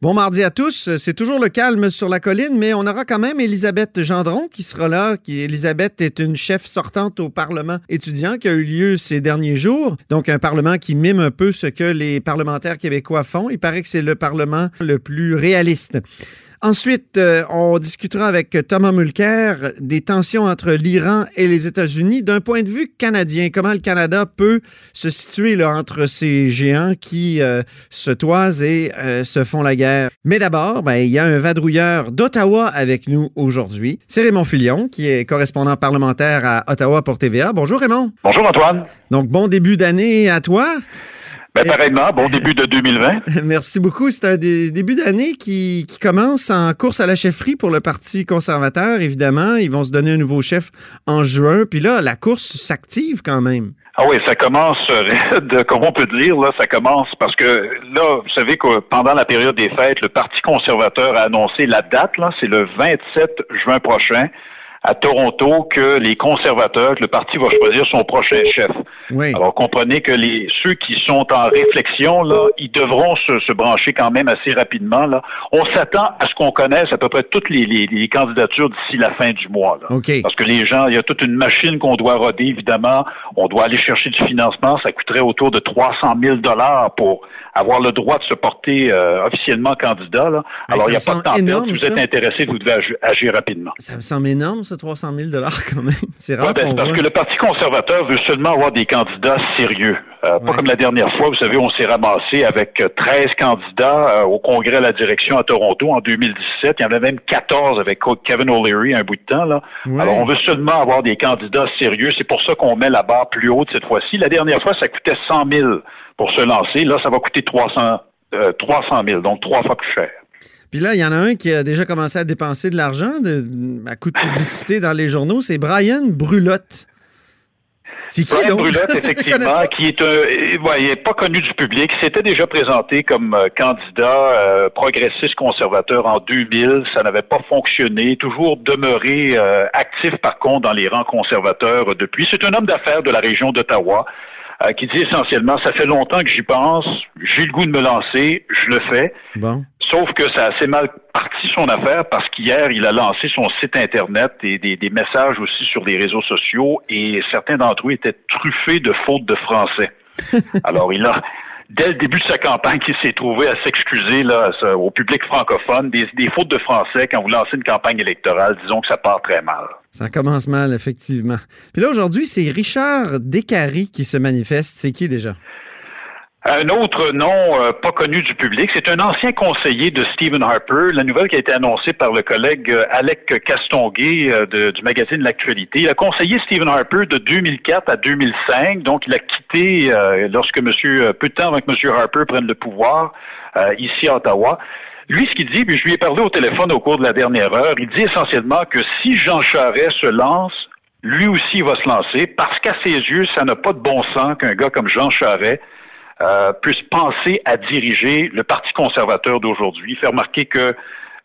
Bon mardi à tous. C'est toujours le calme sur la colline, mais on aura quand même Elisabeth Gendron qui sera là. Qui, Elisabeth est une chef sortante au Parlement étudiant qui a eu lieu ces derniers jours. Donc, un Parlement qui mime un peu ce que les parlementaires québécois font. Il paraît que c'est le Parlement le plus réaliste. Ensuite, euh, on discutera avec Thomas Mulcair des tensions entre l'Iran et les États-Unis d'un point de vue canadien. Comment le Canada peut se situer là, entre ces géants qui euh, se toisent et euh, se font la guerre? Mais d'abord, ben, il y a un vadrouilleur d'Ottawa avec nous aujourd'hui. C'est Raymond Filion, qui est correspondant parlementaire à Ottawa pour TVA. Bonjour Raymond. Bonjour Antoine. Donc, bon début d'année à toi. Ben, pareillement, bon début de 2020. Merci beaucoup. C'est un début d'année qui, commence en course à la chefferie pour le Parti conservateur, évidemment. Ils vont se donner un nouveau chef en juin. Puis là, la course s'active quand même. Ah oui, ça commence raide, comme on peut dire, là, ça commence parce que là, vous savez que pendant la période des fêtes, le Parti conservateur a annoncé la date, là, c'est le 27 juin prochain à Toronto que les conservateurs, que le parti va choisir son prochain chef. Oui. Alors comprenez que les ceux qui sont en réflexion là, ils devront se, se brancher quand même assez rapidement là. On s'attend à ce qu'on connaisse à peu près toutes les, les, les candidatures d'ici la fin du mois. Là. Parce que les gens, il y a toute une machine qu'on doit roder évidemment. On doit aller chercher du financement. Ça coûterait autour de 300 000 dollars pour avoir le droit de se porter euh, officiellement candidat. Là. Alors, il n'y a pas de temps énorme, Si vous êtes intéressé, vous devez agir, rapidement. Ça me semble énorme, ce 300 000 quand même. C'est rare ben, Parce que le Parti conservateur veut seulement avoir des candidats sérieux. Euh, pas comme la dernière fois, vous savez, on s'est ramassé avec 13 euh, candidats au congrès à la direction à Toronto en 2017. Il y en avait même 14 avec Kevin O'Leary un bout de temps. Là. Alors, on veut seulement avoir des candidats sérieux. C'est pour ça qu'on met la barre plus haute cette fois-ci. La dernière fois, ça coûtait 100 000 pour se lancer. Là, ça va coûter 300, 300 000, donc trois fois plus cher. Puis là, il y en a un qui a déjà commencé à dépenser de l'argent à coup de publicité dans les journaux, c'est Brian Brulotte. C'est qui, Brian Brulotte, effectivement, qui est un, pas connu du public, s'était déjà présenté comme euh, candidat euh, progressiste conservateur en 2000. Ça n'avait pas fonctionné. Toujours demeuré euh, actif, par contre, dans les rangs conservateurs depuis. C'est un homme d'affaires de la région d'Ottawa. Euh, qui dit essentiellement, ça fait longtemps que j'y pense, j'ai le goût de me lancer, je le fais. Bon. Sauf que ça a assez mal parti son affaire parce qu'hier, il a lancé son site Internet et des, des messages aussi sur les réseaux sociaux et certains d'entre eux étaient truffés de fautes de français. Alors, il a, dès le début de sa campagne, il s'est trouvé à s'excuser là, au public francophone des, des, fautes de français quand vous lancez une campagne électorale. Disons que ça part très mal. Ça commence mal, effectivement. Puis là, aujourd'hui, c'est Richard Descaries qui se manifeste. C'est qui déjà? Un autre nom euh, pas connu du public, c'est un ancien conseiller de Stephen Harper. La nouvelle qui a été annoncée par le collègue euh, Alec Castonguay euh, du magazine L'Actualité. Il a conseillé Stephen Harper de 2004 à 2005, donc il a quitté lorsque Monsieur peu de temps avant que Monsieur Harper prenne le pouvoir ici à Ottawa. Lui, ce qu'il dit, puis je lui ai parlé au téléphone au cours de la dernière heure, il dit essentiellement que si Jean Charest se lance, lui aussi va se lancer, parce qu'à ses yeux, ça n'a pas de bon sens qu'un gars comme Jean Charest euh, puisse penser à diriger le Parti conservateur d'aujourd'hui. Faire remarquer que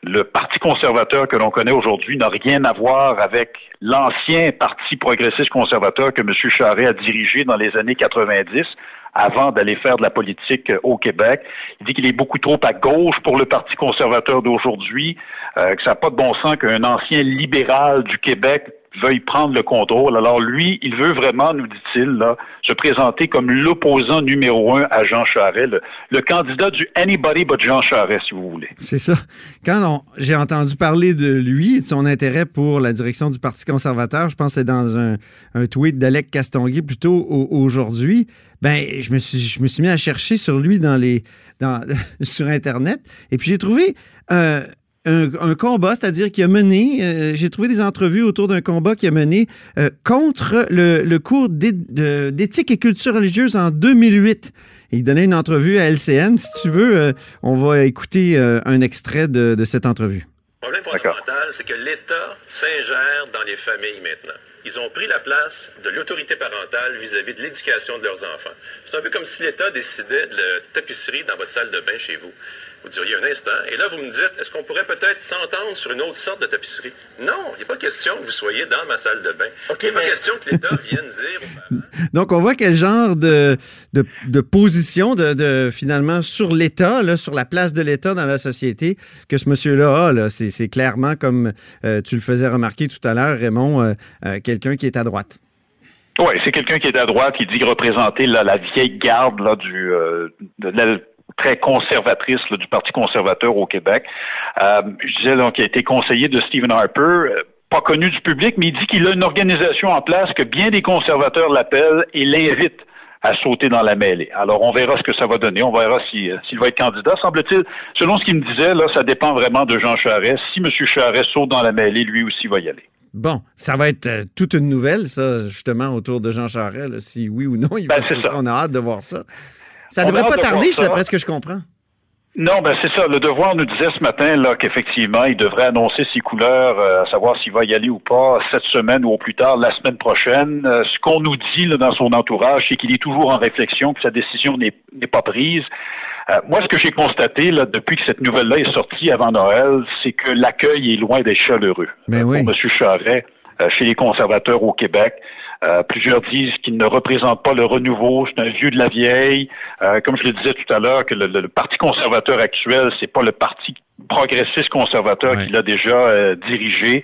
le Parti conservateur que l'on connaît aujourd'hui n'a rien à voir avec l'ancien Parti progressiste conservateur que M. Charest a dirigé dans les années 90 avant d'aller faire de la politique au Québec. Il dit qu'il est beaucoup trop à gauche pour le Parti conservateur d'aujourd'hui, euh, que ça n'a pas de bon sens qu'un ancien libéral du Québec veuille prendre le contrôle. Alors lui, il veut vraiment, nous dit-il, se présenter comme l'opposant numéro un à Jean Charest, le, candidat du anybody but Jean Charest, si vous voulez. C'est ça. Quand j'ai entendu parler de lui et de son intérêt pour la direction du Parti conservateur, je pense que c'est dans un, tweet d'Alec Castonguay plutôt aujourd'hui, ben je me suis je me suis mis à chercher sur lui dans les dans sur internet et puis j'ai trouvé euh, un, combat, c'est-à-dire qu'il a mené, euh, j'ai trouvé des entrevues autour d'un combat qu'il a mené euh, contre le, cours d'éthique et culture religieuse en 2008. il donnait une entrevue à LCN. Si tu veux, euh, on va écouter un extrait de, cette entrevue. Le problème fondamental, c'est que l'État s'ingère dans les familles maintenant. Ils ont pris la place de l'autorité parentale vis-à-vis de l'éducation de leurs enfants. C'est un peu comme si l'État décidait de la tapisserie dans votre salle de bain chez vous. Vous diriez un instant. Et là, vous me dites, est-ce qu'on pourrait peut-être s'entendre sur une autre sorte de tapisserie? Non, il n'est pas question que vous soyez dans ma salle de bain. il n'est pas question que l'État vienne dire Donc, on voit quel genre de, de, position, de, finalement, sur l'État, sur la place de l'État dans la société que ce monsieur-là a. C'est clairement, comme euh, tu le faisais remarquer tout à l'heure, Raymond, euh, euh, quelqu'un qui est à droite. Oui, c'est quelqu'un qui est à droite, qui dit représenter la vieille garde là, du, de la très conservatrice du Parti conservateur au Québec. Euh, je disais donc qu'il a été conseiller de Stephen Harper, euh, pas connu du public, mais il dit qu'il a une organisation en place que bien des conservateurs l'appellent et l'invitent à sauter dans la mêlée. Alors, on verra ce que ça va donner. On verra euh, s'il va être candidat. Semble-t-il, selon ce qu'il me disait, là, ça dépend vraiment de Jean Charest. Si M. Charest saute dans la mêlée, lui aussi va y aller. Bon, ça va être toute une nouvelle, ça, justement, autour de Jean Charest, si oui ou non il ben, va sauter. On a hâte de voir ça. Ça ne devrait pas tarder, c'est d'après ce que je comprends. Non, ben c'est ça. Le devoir nous disait ce matin là qu'effectivement, il devrait annoncer ses couleurs, euh, à savoir s'il va y aller ou pas cette semaine ou au plus tard la semaine prochaine. Euh, ce qu'on nous dit là, dans son entourage, c'est qu'il est toujours en réflexion, que sa décision n'est pas prise. Euh, moi, ce que j'ai constaté là, depuis que cette nouvelle-là est sortie avant Noël, c'est que l'accueil est loin d'être chaleureux Mais ben oui. pour M. Charret chez les conservateurs au Québec. Euh, plusieurs disent qu'il ne représente pas le renouveau, c'est un vieux de la vieille. Euh, comme je le disais tout à l'heure, que le, Parti conservateur actuel, c'est pas le Parti progressiste conservateur qu'il a déjà euh, dirigé.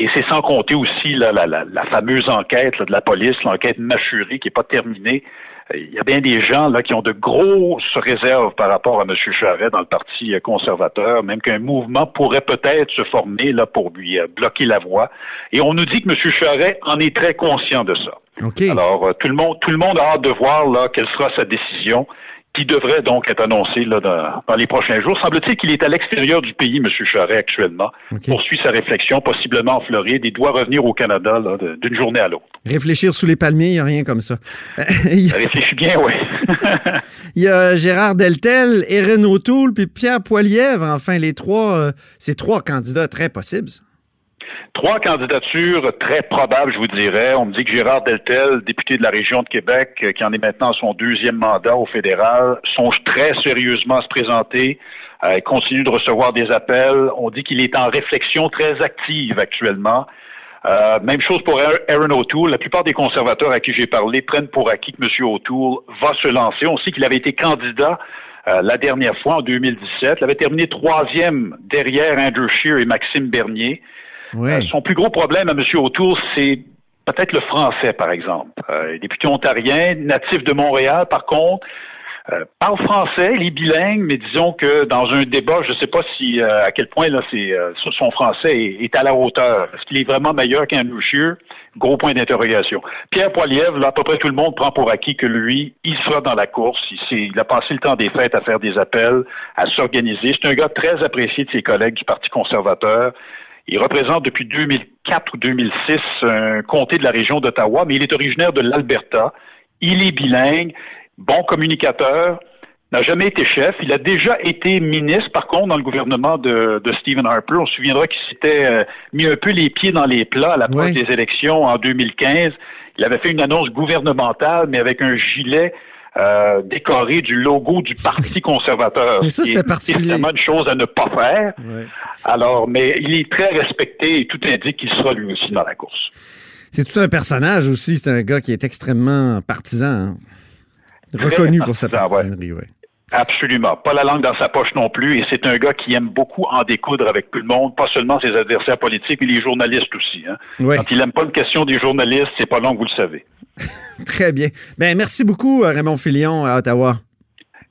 Et c'est sans compter aussi la, la, fameuse enquête de la police, l'enquête mâchurée qui n'est pas terminée, il y a bien des gens là qui ont de grosses réserves par rapport à M. Charret dans le Parti conservateur, même qu'un mouvement pourrait peut-être se former là pour lui euh, bloquer la voie. Et on nous dit que M. Charret en est très conscient de ça. Alors euh, tout le monde, tout le monde a hâte de voir là quelle sera sa décision qui devrait donc être annoncé là, dans, les prochains jours. Semble-t-il qu'il est à l'extérieur du pays, M. Charret, actuellement, poursuit sa réflexion, possiblement en Floride, et doit revenir au Canada d'une journée à l'autre. Réfléchir sous les palmiers, il n'y a rien comme ça. ça réfléchit bien, oui. il y a Gérard Deltel, Erin O'Toole, puis Pierre Poilièvre, enfin, les trois, euh, ces trois candidats très possibles. Trois candidatures très probables, je vous dirais. On me dit que Gérard Deltel, député de la région de Québec, euh, qui en est maintenant son deuxième mandat au fédéral, songe très sérieusement à se présenter. Euh, il continue de recevoir des appels. On dit qu'il est en réflexion très active actuellement. Euh, même chose pour Aaron O'Toole. La plupart des conservateurs à qui j'ai parlé prennent pour acquis que M. O'Toole va se lancer. On sait qu'il avait été candidat la dernière fois en 2017. Il avait terminé troisième derrière Andrew Scheer et Maxime Bernier. Euh, son plus gros problème à M. Autour, c'est peut-être le français, par exemple. Euh, député ontarien, natif de Montréal, par contre, euh, parle français, il est bilingue, mais disons que dans un débat, je ne sais pas si à quel point là, c'est, son français est, à la hauteur. Est-ce qu'il est vraiment meilleur qu'un Scheer? Gros point d'interrogation. Pierre Poilievre, là, à peu près tout le monde prend pour acquis que lui, il sera dans la course. Il, il a passé le temps des fêtes à faire des appels, à s'organiser. C'est un gars très apprécié de ses collègues du Parti conservateur. Il représente depuis 2004 ou 2006 un comté de la région d'Ottawa, mais il est originaire de l'Alberta. Il est bilingue, bon communicateur, n'a jamais été chef. Il a déjà été ministre, par contre, dans le gouvernement de, Stephen Harper. On se souviendra qu'il s'était euh, mis un peu les pieds dans les plats à l'approche des élections en 2015. Il avait fait une annonce gouvernementale, mais avec un gilet euh, décoré du logo du Parti conservateur. Mais ça, c'était particulier. une chose à ne pas faire. Alors, mais il est très respecté et tout indique qu'il sera lui aussi dans la course. C'est tout un personnage aussi. C'est un gars qui est extrêmement partisan. Hein. Reconnu pour sa partisanerie, oui. Absolument. Pas la langue dans sa poche non plus. Et c'est un gars qui aime beaucoup en découdre avec tout le monde, pas seulement ses adversaires politiques, mais les journalistes aussi. Hein. Quand il n'aime pas une question des journalistes, c'est pas long, vous le savez. Très bien. Ben, merci beaucoup, euh, Raymond Filion, à Ottawa.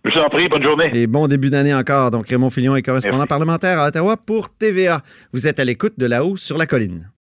Je vous en prie, bonne journée. Et bon début d'année encore. Donc, Raymond Filion est correspondant parlementaire à Ottawa pour TVA. Vous êtes à l'écoute de là-haut sur la colline.